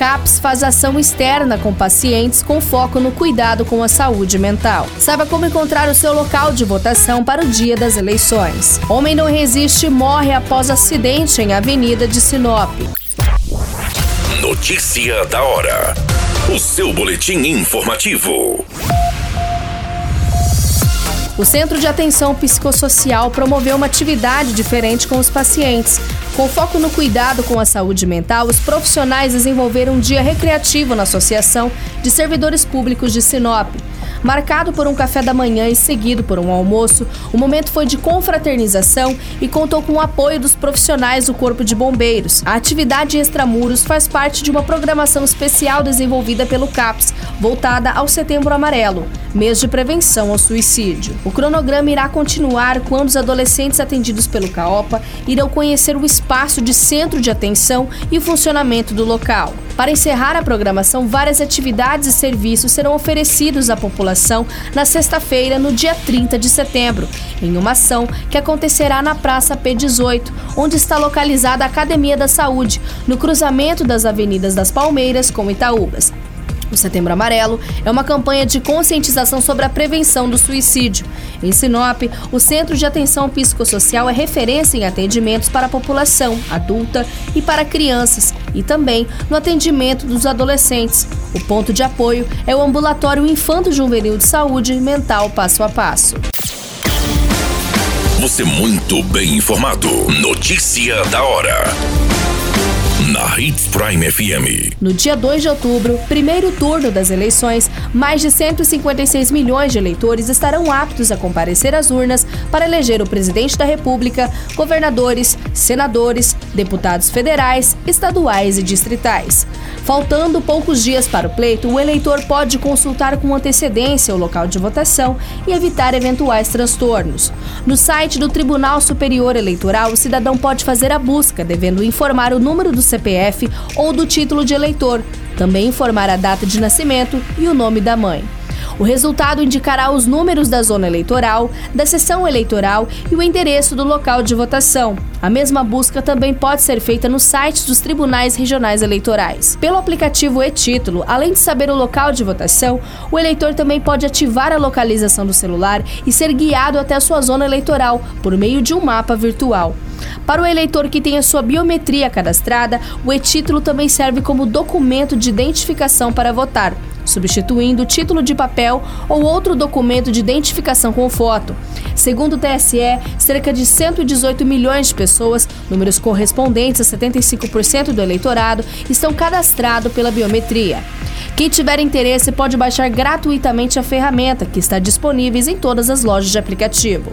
CAPS faz ação externa com pacientes com foco no cuidado com a saúde mental. Saiba como encontrar o seu local de votação para o dia das eleições. Homem não resiste e morre após acidente em Avenida de Sinop. Notícia da hora. O seu boletim informativo. O Centro de Atenção Psicossocial promoveu uma atividade diferente com os pacientes. Com foco no cuidado com a saúde mental, os profissionais desenvolveram um dia recreativo na Associação de Servidores Públicos de Sinop. Marcado por um café da manhã e seguido por um almoço, o momento foi de confraternização e contou com o apoio dos profissionais do Corpo de Bombeiros. A atividade Extramuros faz parte de uma programação especial desenvolvida pelo CAPS, voltada ao Setembro Amarelo, mês de prevenção ao suicídio. O cronograma irá continuar quando os adolescentes atendidos pelo CAOPA irão conhecer o espaço de centro de atenção e o funcionamento do local. Para encerrar a programação, várias atividades e serviços serão oferecidos à população na sexta-feira, no dia 30 de setembro, em uma ação que acontecerá na Praça P18, onde está localizada a Academia da Saúde, no cruzamento das Avenidas das Palmeiras com Itaúbas. O Setembro Amarelo é uma campanha de conscientização sobre a prevenção do suicídio. Em Sinop, o Centro de Atenção Psicossocial é referência em atendimentos para a população adulta e para crianças, e também no atendimento dos adolescentes. O ponto de apoio é o Ambulatório Infanto Juvenil de Saúde Mental Passo a Passo. Você muito bem informado. Notícia da hora na Hits Prime FM. No dia 2 de outubro, primeiro turno das eleições, mais de 156 milhões de eleitores estarão aptos a comparecer às urnas para eleger o presidente da República, governadores, senadores, deputados federais, estaduais e distritais. Faltando poucos dias para o pleito, o eleitor pode consultar com antecedência o local de votação e evitar eventuais transtornos. No site do Tribunal Superior Eleitoral, o cidadão pode fazer a busca, devendo informar o número do CPF ou do título de eleitor, também informar a data de nascimento e o nome da mãe. O resultado indicará os números da zona eleitoral, da sessão eleitoral e o endereço do local de votação. A mesma busca também pode ser feita no site dos tribunais regionais eleitorais. Pelo aplicativo e-Título, além de saber o local de votação, o eleitor também pode ativar a localização do celular e ser guiado até a sua zona eleitoral por meio de um mapa virtual. Para o eleitor que tem a sua biometria cadastrada, o e-título também serve como documento de identificação para votar substituindo o título de papel ou outro documento de identificação com foto. Segundo o TSE, cerca de 118 milhões de pessoas, números correspondentes a 75% do eleitorado, estão cadastrados pela biometria. Quem tiver interesse pode baixar gratuitamente a ferramenta, que está disponível em todas as lojas de aplicativo.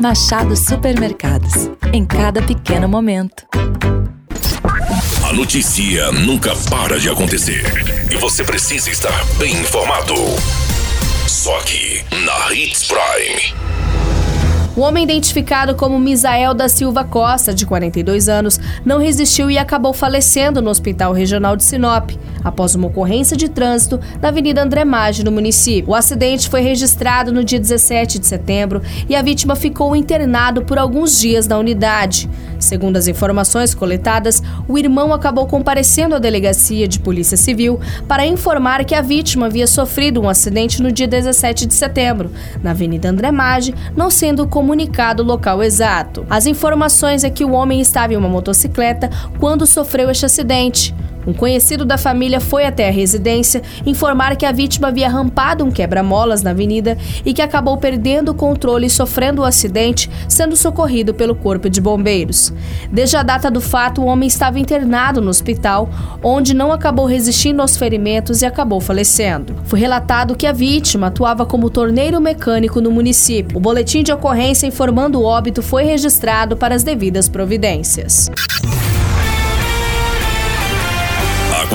Machado Supermercados. Em cada pequeno momento. A notícia nunca para de acontecer. E você precisa estar bem informado. Só aqui, na Hits Prime. O homem identificado como Misael da Silva Costa, de 42 anos, não resistiu e acabou falecendo no Hospital Regional de Sinop, após uma ocorrência de trânsito na Avenida André Maggi, no município. O acidente foi registrado no dia 17 de setembro e a vítima ficou internado por alguns dias na unidade. Segundo as informações coletadas, o irmão acabou comparecendo à delegacia de Polícia Civil para informar que a vítima havia sofrido um acidente no dia 17 de setembro, na Avenida André Maggi, não sendo comunicado o local exato. As informações é que o homem estava em uma motocicleta quando sofreu este acidente. Um conhecido da família foi até a residência informar que a vítima havia rampado um quebra-molas na avenida e que acabou perdendo o controle e sofrendo o um acidente, sendo socorrido pelo Corpo de Bombeiros. Desde a data do fato, o homem estava internado no hospital, onde não acabou resistindo aos ferimentos e acabou falecendo. Foi relatado que a vítima atuava como torneiro mecânico no município. O boletim de ocorrência informando o óbito foi registrado para as devidas providências.